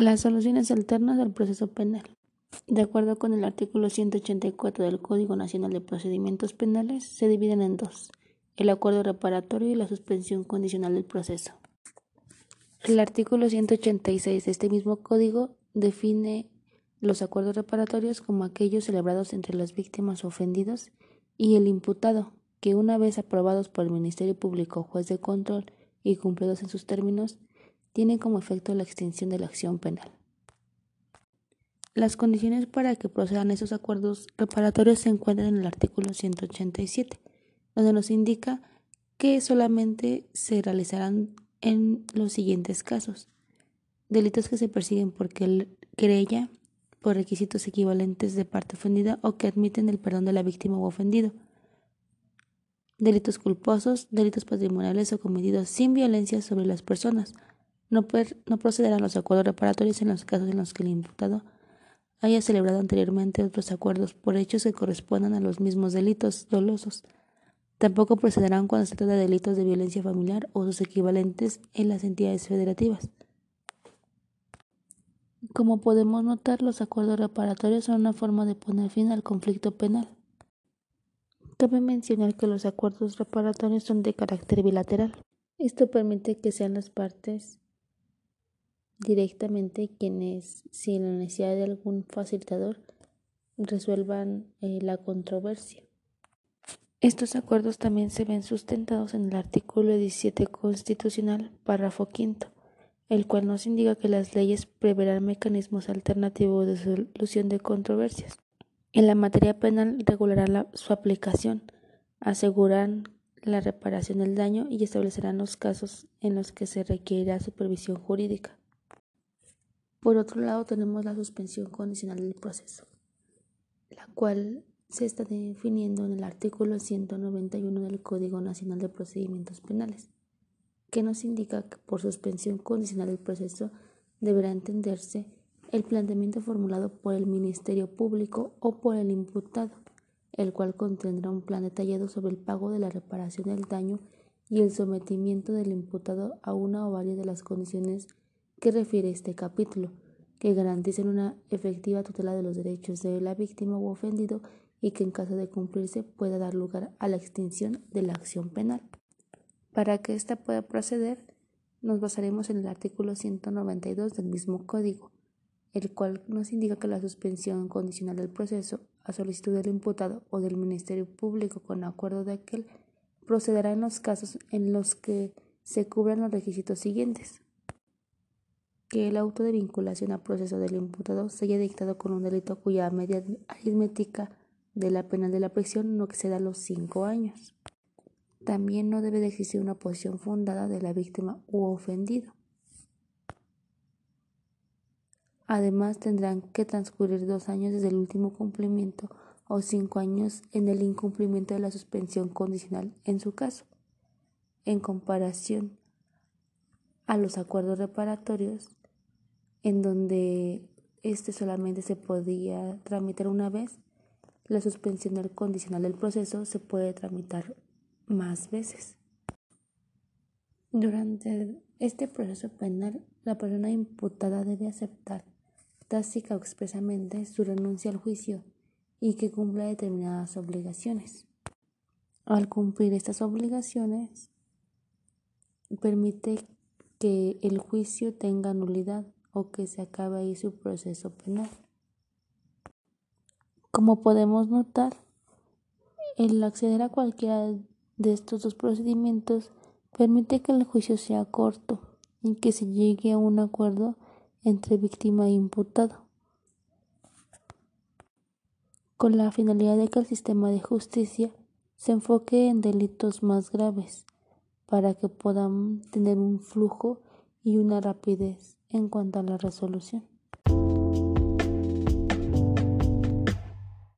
Las soluciones alternas al proceso penal. De acuerdo con el artículo 184 del Código Nacional de Procedimientos Penales, se dividen en dos, el acuerdo reparatorio y la suspensión condicional del proceso. El artículo 186 de este mismo código define los acuerdos reparatorios como aquellos celebrados entre las víctimas ofendidos y el imputado, que una vez aprobados por el Ministerio Público o juez de control y cumplidos en sus términos, tienen como efecto la extinción de la acción penal. Las condiciones para que procedan esos acuerdos reparatorios se encuentran en el artículo 187, donde nos indica que solamente se realizarán en los siguientes casos. Delitos que se persiguen por querella, por requisitos equivalentes de parte ofendida o que admiten el perdón de la víctima o ofendido. Delitos culposos, delitos patrimoniales o cometidos sin violencia sobre las personas, no, procederán los acuerdos reparatorios en los casos en los que el imputado haya celebrado anteriormente otros acuerdos por hechos que correspondan a los mismos delitos dolosos. Tampoco procederán cuando se trata de delitos de violencia familiar o sus equivalentes en las entidades federativas. Como podemos notar, los acuerdos reparatorios son una forma de poner fin al conflicto penal. Cabe mencionar que los acuerdos reparatorios son de carácter bilateral. Esto permite que sean las partes directamente quienes, sin la necesidad de algún facilitador, resuelvan eh, la controversia. Estos acuerdos también se ven sustentados en el artículo 17 constitucional, párrafo quinto, el cual nos indica que las leyes preverán mecanismos alternativos de solución de controversias. En la materia penal regularán su aplicación, aseguran la reparación del daño y establecerán los casos en los que se requerirá supervisión jurídica. Por otro lado, tenemos la suspensión condicional del proceso, la cual se está definiendo en el artículo 191 del Código Nacional de Procedimientos Penales, que nos indica que por suspensión condicional del proceso deberá entenderse el planteamiento formulado por el Ministerio Público o por el imputado, el cual contendrá un plan detallado sobre el pago de la reparación del daño y el sometimiento del imputado a una o varias de las condiciones que refiere este capítulo, que garanticen una efectiva tutela de los derechos de la víctima o ofendido y que en caso de cumplirse pueda dar lugar a la extinción de la acción penal. Para que ésta pueda proceder, nos basaremos en el artículo 192 del mismo código, el cual nos indica que la suspensión condicional del proceso a solicitud del imputado o del Ministerio Público con acuerdo de aquel procederá en los casos en los que se cubran los requisitos siguientes que el auto de vinculación a proceso del imputado se haya dictado con un delito cuya media aritmética de la pena de la prisión no exceda los cinco años. También no debe de existir una posición fundada de la víctima u ofendido. Además, tendrán que transcurrir dos años desde el último cumplimiento o cinco años en el incumplimiento de la suspensión condicional en su caso. En comparación a los acuerdos reparatorios, en donde este solamente se podía tramitar una vez, la suspensión del condicional del proceso se puede tramitar más veces. Durante este proceso penal, la persona imputada debe aceptar tácita o expresamente su renuncia al juicio y que cumpla determinadas obligaciones. Al cumplir estas obligaciones, permite que el juicio tenga nulidad o que se acabe ahí su proceso penal. Como podemos notar, el acceder a cualquiera de estos dos procedimientos permite que el juicio sea corto y que se llegue a un acuerdo entre víctima e imputado, con la finalidad de que el sistema de justicia se enfoque en delitos más graves para que puedan tener un flujo y una rapidez en cuanto a la resolución.